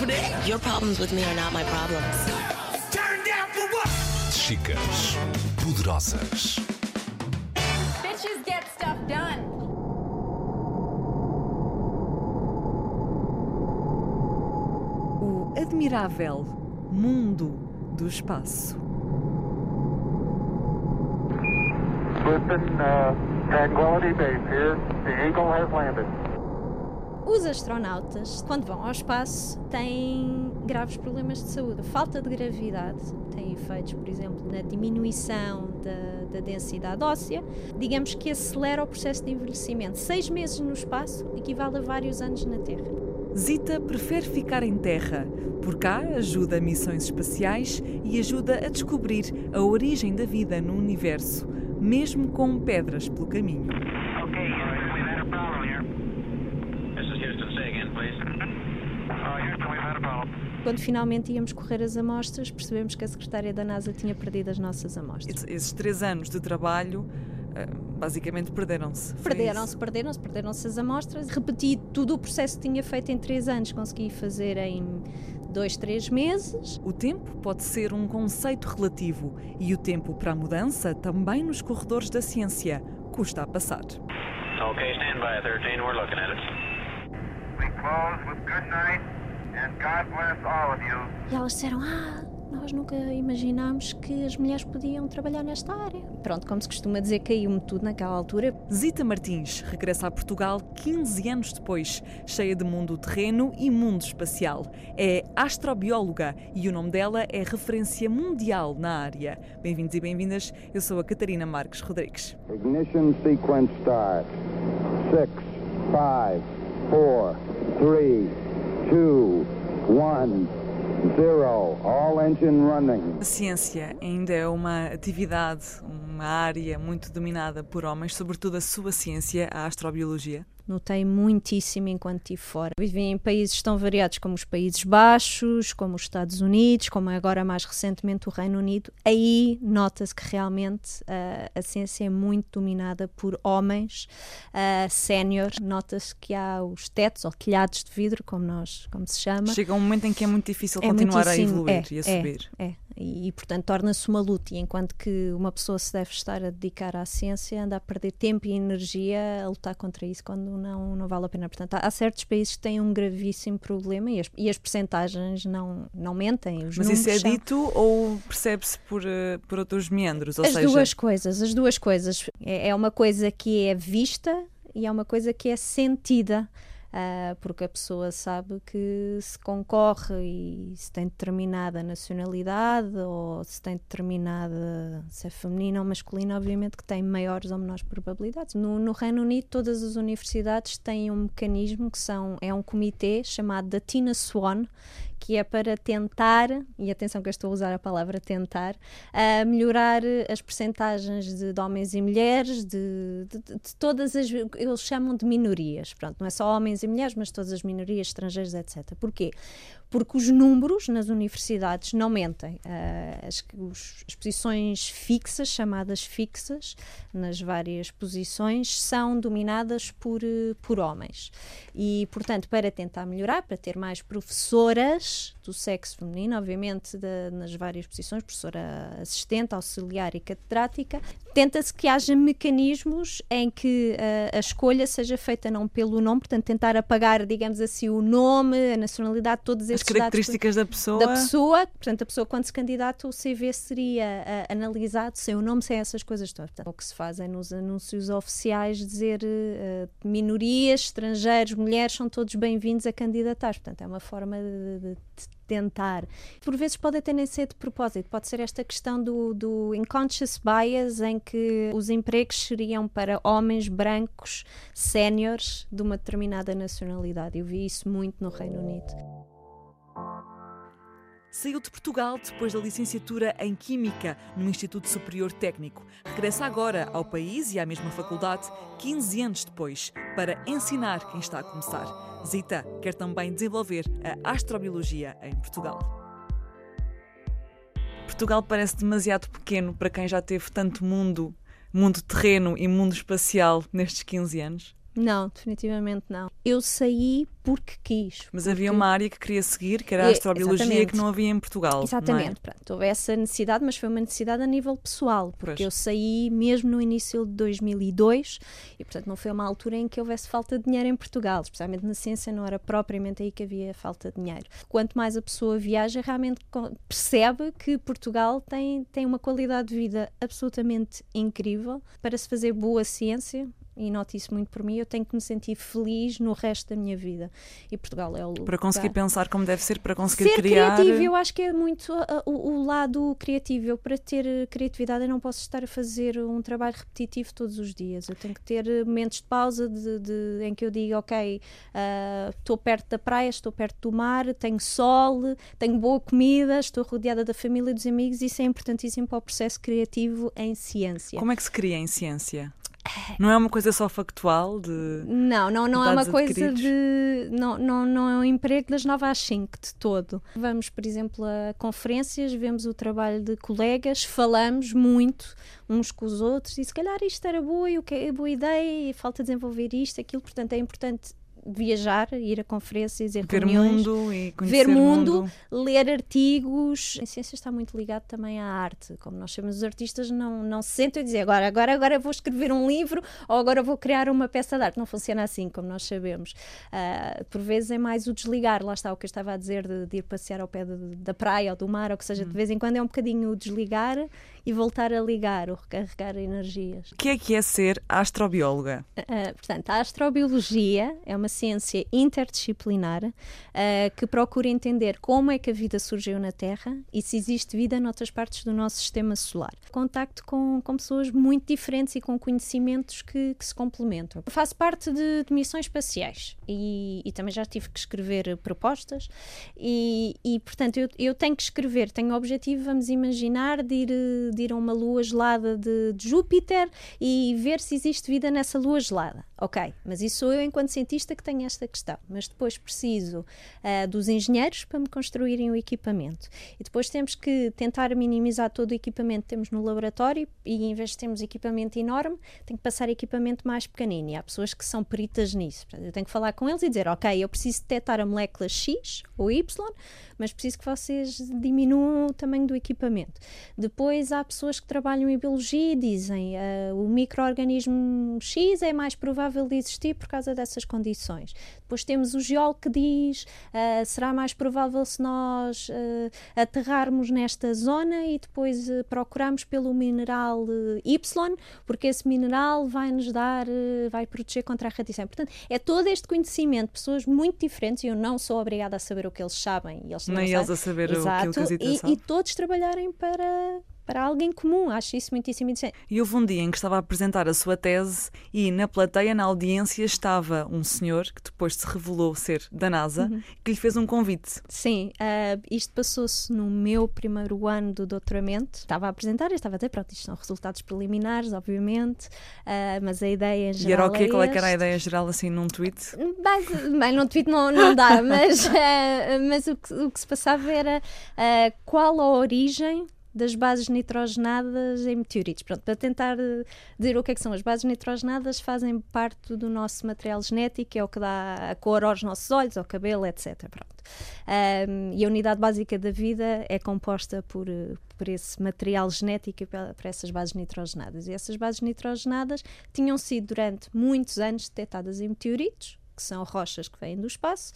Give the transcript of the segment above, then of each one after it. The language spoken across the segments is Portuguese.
happening? Your problems with me are not my problems. Turn down for what? Chicas poderosas. Bitches get stuff done. O admirável mundo do espaço. Listen, uh, Tranquility Base here. The Eagle has landed. Os astronautas, quando vão ao espaço, têm graves problemas de saúde. A falta de gravidade tem efeitos, por exemplo, na diminuição da, da densidade óssea, digamos que acelera o processo de envelhecimento. Seis meses no espaço equivale a vários anos na Terra. Zita prefere ficar em terra. Por cá ajuda a missões espaciais e ajuda a descobrir a origem da vida no universo, mesmo com pedras pelo caminho. Quando finalmente íamos correr as amostras, percebemos que a secretária da NASA tinha perdido as nossas amostras. Esses- Esses três anos de trabalho ah, basicamente perderam-se. Perderam-se, perderam-se, perderam-se as amostras. Repeti tudo o processo que tinha feito em três anos, consegui fazer em dois, três meses. O tempo pode ser um conceito relativo e o tempo para a mudança também nos corredores da ciência custa a passar. Okay, stand by, 13. We're looking at it. We close with good night and God bless all of you. E elas disseram: Ah, nós nunca imaginámos que as mulheres podiam trabalhar nesta área. Pronto, como se costuma dizer, caiu-me tudo naquela altura. Zita Martins regressa a Portugal 15 anos depois, cheia de mundo terreno e mundo espacial. É astrobióloga e o nome dela é referência mundial na área. Bem-vindos e bem-vindas, eu sou a Catarina Marques Rodrigues. Ignition sequence start. Six, five, four, three, A ciência ainda é uma atividade, uma área muito dominada por homens, sobretudo a sua ciência, a astrobiologia. Notei muitíssimo enquanto estive fora. Vivi em países tão variados como os Países Baixos, como os Estados Unidos, como agora mais recentemente o Reino Unido. Aí nota-se que realmente ah, a ciência é muito dominada por homens uh, sénior. Nota-se que há os tetos ou telhados de vidro, como, nós, como se chama. Chega um momento em que é muito difícil É continuar a evoluir é, e a é, subir. É, e, e, portanto torna-se uma luta. E enquanto que uma pessoa se deve estar a dedicar à ciência, anda a perder tempo e energia a lutar contra isso quando não, não vale a pena. Portanto, há, certos países que têm um gravíssimo problema e as, e as percentagens não, não mentem. Os Mas isso é são- dito ou percebe-se por, eh, por outros meandros? Ou as seja, duas coisas, as duas coisas. É, é uma coisa que é vista e é uma coisa que é sentida. Ah, porque a pessoa sabe que se concorre e se tem determinada nacionalidade ou se tem determinada se é feminina ou masculina, obviamente que tem maiores ou menores probabilidades. No, no Reino Unido, todas as universidades têm um mecanismo que são, é um comitê chamado da Tina Swan, que é para tentar, e atenção que eu estou a usar a palavra tentar, a melhorar as percentagens de, de homens e mulheres, de, de- de todas as. Eles chamam de minorias. Pronto, não é só homens e mulheres, mas todas as minorias, estrangeiros, etc. Porquê? Porque os números nas universidades não mentem. Ah, as, os- as posições fixas, chamadas fixas, nas várias posições, são dominadas por, eh, por homens. E, portanto, para tentar melhorar, para ter mais professoras do sexo feminino, obviamente da- nas várias posições, professora assistente, auxiliar e catedrática, tenta-se que haja mecanismos em que ah, a escolha seja feita não pelo nome, portanto, tentar apagar, digamos assim, o nome, a nacionalidade, todos as esses dados características da pessoa. da pessoa, portanto, a pessoa quando se candidata, o CV seria ah, analisado sem o nome, sem essas coisas todas. Portanto, o que se faz é nos anúncios oficiais dizer ah, minorias, estrangeiros, mulheres são todos bem-vindos a candidatar. Portanto, é uma forma de, de- de tentar. Por vezes pode até nem ser de propósito, pode ser esta questão do, do unconscious bias em que os empregos seriam para homens brancos séniores de uma determinada nacionalidade. Eu vi isso muito no Reino Unido. Saiu de Portugal depois da licenciatura em Química no Instituto Superior Técnico. Regressa agora ao país e à mesma faculdade, 15 anos depois, para ensinar quem está a começar. Zita quer também desenvolver a astrobiologia em Portugal. Portugal parece demasiado pequeno para quem já teve tanto mundo, mundo terreno e mundo espacial nestes 15 anos. Não, definitivamente não. Eu saí porque quis. Mas havia porque- uma área que queria seguir, que era a É, astrobiologia, exatamente. que não havia em Portugal. é? Exatamente, pronto, houve essa necessidade, mas foi uma necessidade a nível pessoal, porque Pois. eu saí mesmo no início de 2002 e, portanto, não foi uma altura em que houvesse falta de dinheiro em Portugal, especialmente na ciência, não era propriamente aí que havia falta de dinheiro. Quanto mais a pessoa viaja, realmente percebe que Portugal tem, tem uma qualidade de vida absolutamente incrível para se fazer boa ciência. E noto isso muito por mim, eu tenho que me sentir feliz no resto da minha vida. E Portugal é o Para conseguir lugar. pensar como deve ser, para conseguir Ser criar. criativo, eu acho que é muito uh, o, o lado criativo. Eu, para ter uh, criatividade, eu não posso estar a fazer um trabalho repetitivo todos os dias. Eu tenho que ter momentos de pausa de, de- em que eu digo, ok, uh, estou perto da praia, estou perto do mar, tenho sol, tenho boa comida, estou rodeada da família e dos amigos. Isso é importantíssimo para o processo criativo em ciência. Como é que se cria em ciência? Não é uma coisa só factual de. Não, não, não é uma coisa adquiridos? de. Não, não, não é um emprego das 9 às 5 de todo. Vamos, por exemplo, a conferências, vemos o trabalho de colegas, falamos muito uns com os outros e se calhar isto era boa e o que é boa ideia e falta desenvolver isto, aquilo. Portanto, é importante viajar, ir a conferências a Ver reuniões. mundo e Ver mundo, mundo. ler artigos. A ciência está muito ligado também à arte. Como nós sabemos, os artistas não, não se sentam e dizem agora, agora, agora vou escrever um livro ou agora vou criar uma peça de arte. Não funciona assim, como nós sabemos. Ah, por vezes é mais o desligar. Lá está o que eu estava a dizer de, de ir passear ao pé de- da praia ou do mar, ou que seja, de vez em quando é um bocadinho o desligar e voltar a ligar, ou recarregar energias. O que é que é ser astrobióloga? Uh, portanto, a astrobiologia é uma ciência interdisciplinar uh, que procura entender como é que a vida surgiu na Terra e se existe vida noutras partes do nosso sistema solar. Contacto com, com pessoas muito diferentes e com conhecimentos que, que se complementam. Eu faço parte de, de missões espaciais e, e também já tive que escrever propostas e, e, portanto, eu, eu tenho que escrever, tenho o objetivo, vamos imaginar, de ir, de ir a uma lua gelada de, de Júpiter e ver se existe vida nessa lua gelada. Ok, mas isso sou eu, enquanto cientista, que tenho esta questão. Mas depois preciso ah, dos engenheiros para me construírem o equipamento. E depois temos que tentar minimizar todo o equipamento que temos no laboratório e, em vez de termos equipamento enorme, tenho que passar equipamento mais pequenino. E há pessoas que são peritas nisso. Eu tenho que falar com eles e dizer: Ok, eu preciso detectar a molécula X ou Y, mas preciso que vocês diminuam o tamanho do equipamento. Depois há pessoas que trabalham em biologia e dizem ah, o microorganismo X é mais provável de existir por causa dessas condições. Depois temos o geólogo que diz ah, será mais provável se nós ah, aterrarmos nesta zona e depois ah, procurarmos pelo mineral Y, porque esse mineral vai nos dar, vai proteger contra a radiação. Portanto, é todo este conhecimento, pessoas muito diferentes, e eu não sou obrigada a saber o que eles sabem. E eles Nem não eles sabem. a saber o- Exato. aquilo que a Zita e, e todos trabalharem para, para alguém comum. Acho isso muitíssimo interessante. E houve um dia em que estava a apresentar a sua tese e na plateia, na audiência, estava um senhor que depois se revelou ser da NASA Uhum. que lhe fez um convite. Sim, ah, isto passou-se no meu primeiro ano do doutoramento. Estava a apresentar e estava a dizer, pronto, isto são resultados preliminares, obviamente, ah, mas a ideia geral e era o quê? é Qual é que era a ideia geral assim num tweet? Base- bem, no tweet não, não dá, mas, eh, mas o, que, o que se passava era eh, qual a origem das bases nitrogenadas em meteoritos. Pronto, para tentar eh, dizer o que é que são as bases nitrogenadas, fazem parte do nosso material genético, é o que dá a cor aos nossos olhos, ao cabelo, etc. Pronto. Ahm, e a unidade básica da vida é composta por, eh, por esse material genético e por essas bases nitrogenadas. E essas bases nitrogenadas tinham sido durante muitos anos detectadas em meteoritos, que são rochas que vêm do espaço,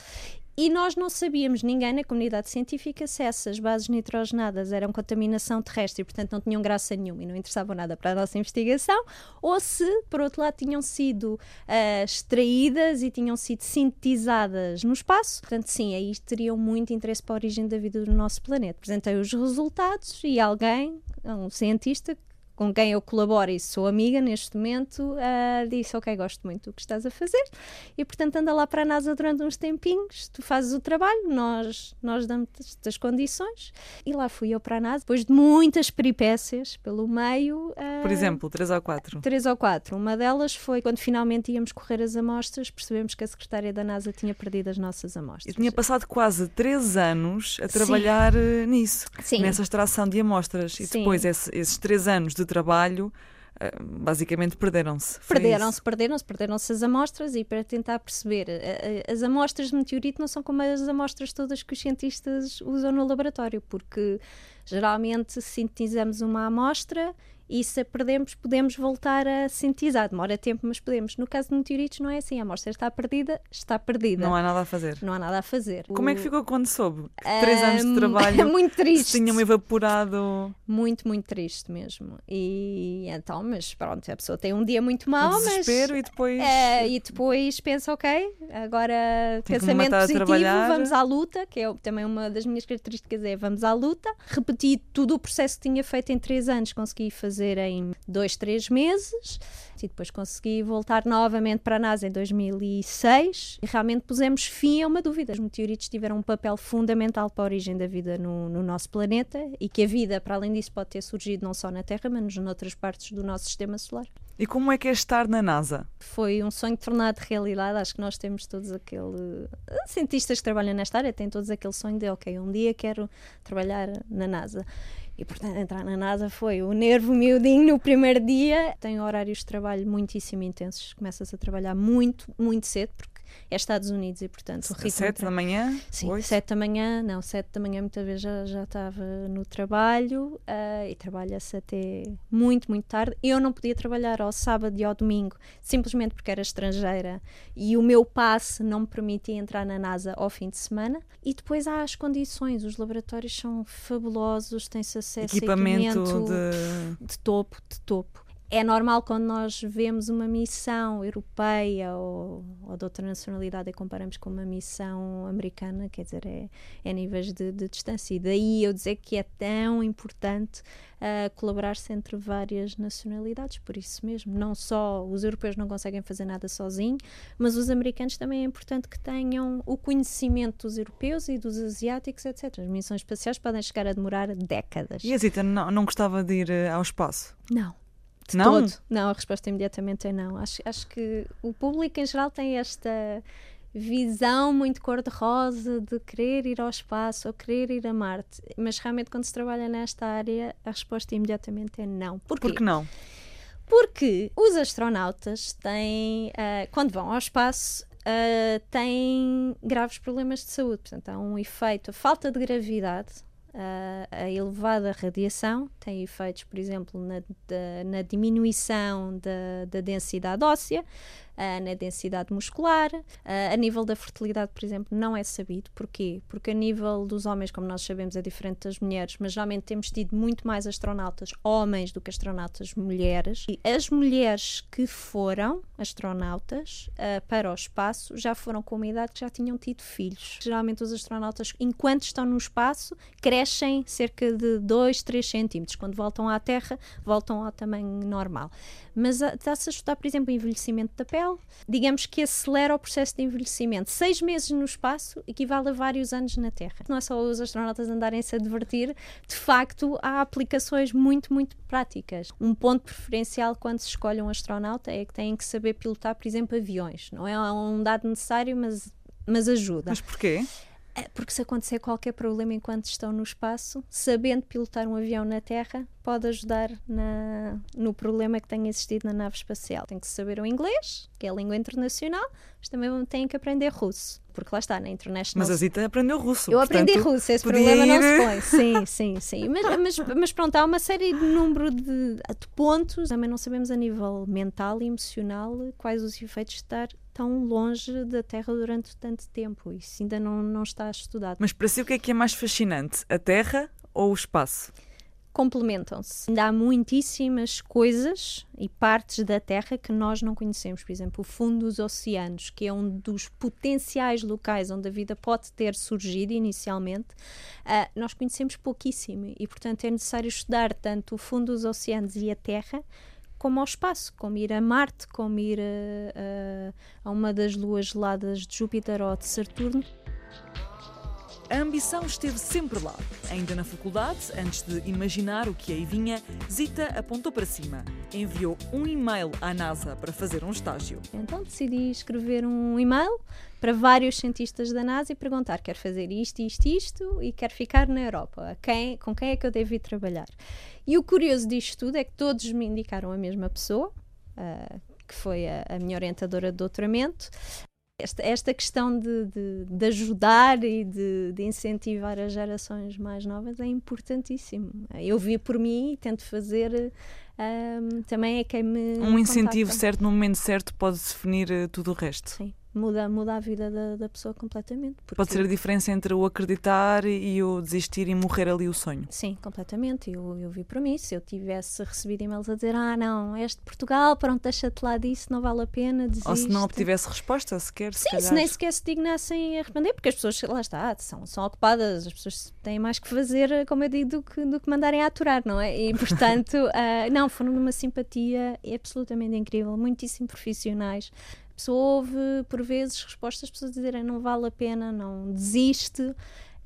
e nós não sabíamos, ninguém na comunidade científica, se essas bases nitrogenadas eram contaminação terrestre e, portanto, não tinham graça nenhuma e não interessavam nada para a nossa investigação, ou se, por outro lado, tinham sido ah, extraídas e tinham sido sintetizadas no espaço. Portanto, sim, aí teriam muito interesse para a origem da vida do nosso planeta. Apresentei os resultados e alguém, um cientista, com quem eu colaboro e sou amiga neste momento, ah, disse: Ok, gosto muito do que estás a fazer. E portanto, anda lá para a NASA durante uns tempinhos, tu fazes o trabalho, nós, nós damos-te as condições. E lá fui eu para a NASA, depois de muitas peripécias pelo meio. ah, Por exemplo, três ou quatro. Três ou quatro. Uma delas foi quando finalmente íamos correr as amostras, percebemos que a secretária da NASA tinha perdido as nossas amostras. Eu tinha passado quase três anos a trabalhar eh, nisso, Sim. nessa extração de amostras. E Sim. depois esse- esses três anos de trabalho ah, basicamente perderam-se. Perderam-se, perderam-se, perderam-se as amostras e para tentar perceber, a- a- as amostras de meteorito não são como as amostras todas que os cientistas usam no laboratório, porque geralmente sintetizamos uma amostra e se a perdemos podemos voltar a sintetizar. Demora tempo, mas podemos. No caso de meteoritos não é assim, a amostra está perdida, está perdida. Não há nada a fazer. Não há nada a fazer. Como é que O- ficou quando soube? Três anos de trabalho muito triste. se tinham evaporado. Muito, muito triste mesmo. E então, mas pronto, a pessoa tem um dia muito o mau, mas. desespero e depois. É, e depois pensa, ok, agora Tem pensamento positivo, vamos à luta, que é também uma das minhas características, é vamos à luta. Repeti todo o processo que tinha feito em três anos, consegui fazer em dois, três meses. E depois consegui voltar novamente para a NASA em 2006 e realmente pusemos fim a uma dúvida. Os meteoritos tiveram um papel fundamental para a origem da vida no, no nosso planeta e que a vida, para além disso, pode ter surgido não só na Terra, mas noutras partes do nosso sistema solar. E como é que é estar na NASA? Foi um sonho tornado realidade. Acho que nós temos todos aquele. Cientistas que trabalham nesta área têm todos aquele sonho de, ok, um dia quero trabalhar na NASA. E, portanto, entrar na NASA foi o nervo miudinho no primeiro dia. Tem horários de trabalho muitíssimo intensos. Começas a trabalhar muito, muito cedo, porque é Estados Unidos e, portanto, o ritmo. de Sete tra- da manhã? Sim, Oito? sete da manhã, não, sete da manhã muitas vezes já, já estava no trabalho ah, e trabalha-se até muito, muito tarde. Eu não podia trabalhar ao sábado e ao domingo, simplesmente porque era estrangeira e o meu passe não me permitia entrar na NASA ao fim de semana. E depois há as condições, os laboratórios são fabulosos, tem-se acesso Equipamento a equipamento de. de topo, de topo. É normal quando nós vemos uma missão europeia ou, ou de outra nacionalidade e comparamos com uma missão americana, quer dizer, é, é níveis de, de distância. E daí eu dizer que é tão importante ah, colaborar-se entre várias nacionalidades, por isso mesmo. Não só os europeus não conseguem fazer nada sozinhos, mas os americanos também é importante que tenham o conhecimento dos europeus e dos asiáticos, etc. As missões espaciais podem chegar a demorar décadas. E a Zita não, não gostava de ir eh, ao espaço? Não. De Não? todo. Não, a resposta imediatamente é não. Acho, acho que o público em geral tem esta visão muito cor-de-rosa de querer ir ao espaço ou querer ir a Marte. Mas realmente quando se trabalha nesta área, a resposta imediatamente é não. Porquê? Por que não? Porque os astronautas têm, ah, quando vão ao espaço, ah, têm graves problemas de saúde. Portanto, há um efeito, a falta de gravidade, ah, a elevada radiação, tem efeitos, por exemplo, na, na diminuição da, da densidade óssea, ah, na densidade muscular. Ah, a nível da fertilidade, por exemplo, não é sabido. Porquê? Porque a nível dos homens, como nós sabemos, é diferente das mulheres, mas geralmente temos tido muito mais astronautas homens do que astronautas mulheres. E as mulheres que foram astronautas ah, para o espaço já foram com uma idade que já tinham tido filhos. Geralmente os astronautas, enquanto estão no espaço, crescem cerca de 2, 3 centímetros. Quando voltam à Terra, voltam ao tamanho normal. Mas está-se a estudar, por exemplo, o envelhecimento da pele. Digamos que acelera o processo de envelhecimento. Seis meses no espaço equivale a vários anos na Terra. Não é só os astronautas andarem-se a divertir, de facto, há aplicações muito, muito práticas. Um ponto preferencial quando se escolhe um astronauta é que têm que saber pilotar, por exemplo, aviões. Não é um dado necessário, mas, mas ajuda. Mas porquê? É, Porque se acontecer qualquer problema enquanto estão no espaço, sabendo pilotar um avião na Terra, pode ajudar na, no problema que tenha existido na nave espacial. Tem que saber o inglês, que é a língua internacional, mas também têm que aprender russo. Porque lá está, na internet Mas a Zita aprendeu russo. eu aprendi portanto, russo, esse problema não ir- se põe. Sim, sim, sim. Mas, mas, mas pronto, há uma série de número de, de pontos. Também não sabemos a nível mental e emocional quais os efeitos de estar tão longe da Terra durante tanto tempo. Isso ainda não, não está estudado. Mas para si o que é que é mais fascinante? A Terra ou o espaço? complementam-se. Ainda há muitíssimas coisas e partes da Terra que nós não conhecemos. Por exemplo, o fundo dos oceanos, que é um dos potenciais locais onde a vida pode ter surgido inicialmente, ah, nós conhecemos pouquíssimo e, portanto, é necessário estudar tanto o fundo dos oceanos e a Terra como ao espaço, como ir a Marte, como ir a, a- a uma das luas geladas de Júpiter ou de Saturno. A ambição esteve sempre lá. Ainda na faculdade, antes de imaginar o que aí vinha, Zita apontou para cima. Enviou um e-mail à NASA para fazer um estágio. Então decidi escrever um e-mail para vários cientistas da NASA e perguntar: quero fazer isto, isto, isto e quero ficar na Europa. Quem, com quem é que eu devo ir trabalhar? E o curioso disto tudo é que todos me indicaram a mesma pessoa, uh, que foi a, a minha orientadora de doutoramento. Esta, esta questão de, de, de ajudar e de, de, incentivar as gerações mais novas é importantíssimo. Eu vi por mim e tento fazer um, também é quem me. Um incentivo contacta. certo no momento certo pode definir uh, tudo o resto. Sim muda, muda a vida da, da pessoa completamente. Pode ser a diferença entre o acreditar e o desistir e morrer ali o sonho. Sim, completamente. Eu, eu vi para mim, se eu tivesse recebido e-mails a dizer ah não, este Portugal, pronto, deixa-te lá disso, não vale a pena, desiste. Ou se não obtivesse resposta sequer, se Sim, calhar. se nem sequer se dignassem a responder, porque as pessoas, lá está, são, são ocupadas, as pessoas têm mais que fazer, como eu digo, do que, do que mandarem a aturar, não é? E portanto, uh, não, foram numa simpatia absolutamente incrível, muitíssimo profissionais pessoa ouve, por vezes, respostas, pessoas dizerem não vale a pena, não desiste.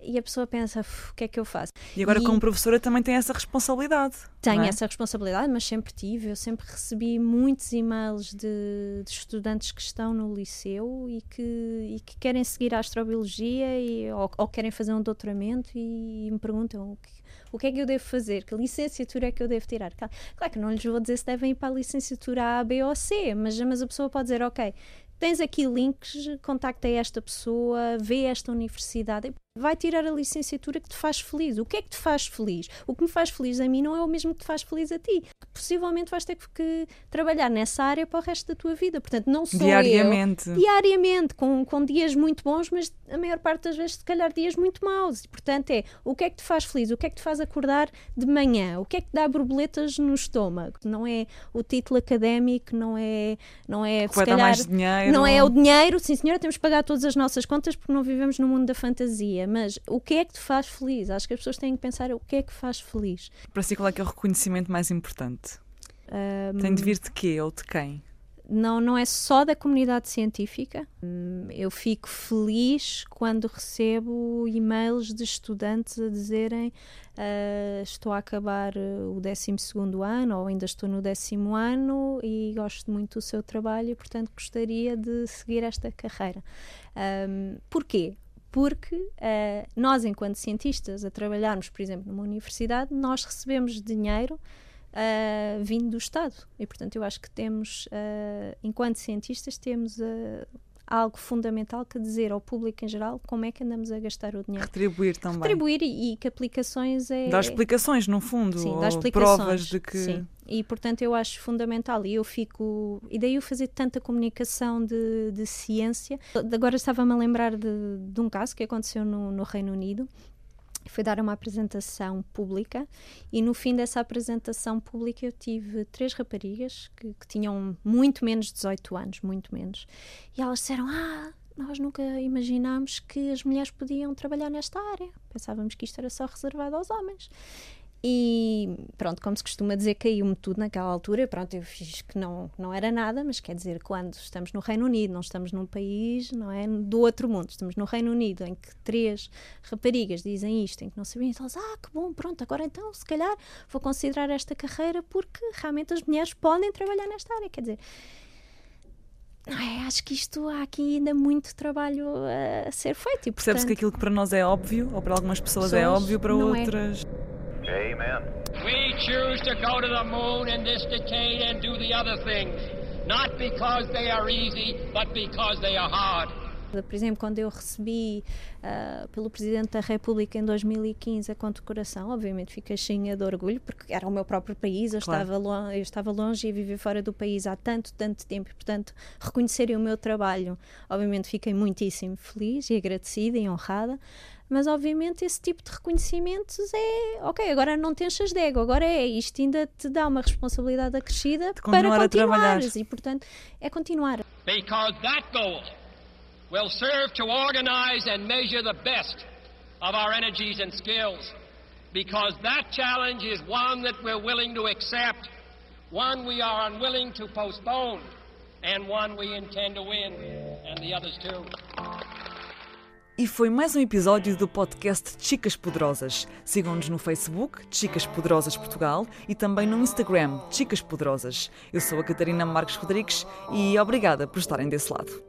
E a pessoa pensa, o que é que eu faço? E agora, e como professora, também tem essa responsabilidade. Tenho é? essa responsabilidade, mas sempre tive. Eu sempre recebi muitos e-mails de, de estudantes que estão no liceu e que, e que querem seguir a astrobiologia e, ou, ou, querem fazer um doutoramento e, me perguntam o que, o que é que eu devo fazer, que licenciatura é que eu devo tirar. Claro que não lhes vou dizer se devem ir para a licenciatura A, B ou C, mas, mas a pessoa pode dizer, ok, tens aqui links, contacta esta pessoa, vê esta universidade vai tirar a licenciatura que te faz feliz. O que é que te faz feliz? O que me faz feliz a mim não é o mesmo que te faz feliz a ti. Possivelmente vais ter que trabalhar nessa área para o resto da tua vida. Portanto, não sou diariamente. eu. Diariamente. Com, com dias muito bons, mas a maior parte das vezes, se calhar, dias muito maus. E, portanto, é o que é que te faz feliz? O que é que te faz acordar de manhã? O que é que dá borboletas no estômago? Não é o título académico, não é. Não é se calhar, mais dinheiro. Não é o dinheiro. Sim, senhora, temos que pagar todas as nossas contas porque não vivemos no mundo da fantasia mas o que é que te faz feliz? Acho que as pessoas têm que pensar o que é que faz feliz. Para si, qual é que é o reconhecimento mais importante? Um, Tem de vir de quê ou de quem? Não, não é só da comunidade científica. Hum, eu fico feliz quando recebo e-mails de estudantes a dizerem uh, estou a acabar o 12 ano ou ainda estou no décimo ano e gosto muito do seu trabalho e, portanto, gostaria de seguir esta carreira. Um, porquê? Porque uh, nós, enquanto cientistas, a trabalharmos, por exemplo, numa universidade, nós recebemos dinheiro uh, vindo do Estado. E, portanto, eu acho que temos, uh, enquanto cientistas, temos algo fundamental que dizer ao público em geral como é que andamos a gastar o dinheiro. Retribuir também. Retribuir e, e que aplicações é. Dar explicações, no fundo. Sim, dar explicações. Provas de que. Sim. E portanto eu acho fundamental e eu fico. E daí eu fazer tanta comunicação de, de ciência. Agora estava-me a lembrar de, de um caso que aconteceu no, no Reino Unido foi dar uma apresentação pública e no fim dessa apresentação pública eu tive três raparigas que, que tinham muito menos de 18 anos, muito menos, e elas disseram: Ah, nós nunca imaginámos que as mulheres podiam trabalhar nesta área. Pensávamos que isto era só reservado aos homens. E pronto, como se costuma dizer, caiu-me tudo naquela altura. Pronto, eu fiz que não, não era nada, mas quer dizer, quando estamos no Reino Unido, não estamos num país não é, do outro mundo, estamos no Reino Unido, em que três raparigas dizem isto, em que não sabiam, então, ah, que bom, pronto, agora então, se calhar vou considerar esta carreira porque realmente as mulheres podem trabalhar nesta área. Quer dizer, é, acho que isto há aqui ainda muito trabalho a ser feito. E, Percebe-se que aquilo que para nós é óbvio, ou para algumas pessoas, é pessoas é óbvio, para é. outras. É. Amen. We choose to go to the moon in this decade and do the other things, not because they are easy, but because they are hard. Por exemplo, quando eu recebi uh, pelo Presidente da República em 2015 a condecoração, obviamente fiquei cheia de orgulho, porque era o meu próprio país, eu, claro. estava, longe, eu estava longe e viver fora do país há tanto, tanto tempo, e portanto reconhecerem o meu trabalho, obviamente fiquei muitíssimo feliz e agradecida e honrada mas obviamente esse tipo de reconhecimentos é ok, agora não te enchas de ego, agora é isto ainda te dá uma responsabilidade acrescida para continuar e portanto é continuar. Because that goal will serve to organize and measure the best of our energies and skills. Because that challenge is one that we're willing to accept, one we are unwilling to postpone, and one we intend to win, and the others too. E foi mais um episódio do podcast Chicas Poderosas. Sigam-nos no Facebook, Chicas Poderosas Portugal, e também no Instagram, Chicas Poderosas. Eu sou a Catarina Marques Rodrigues e obrigada por estarem desse lado.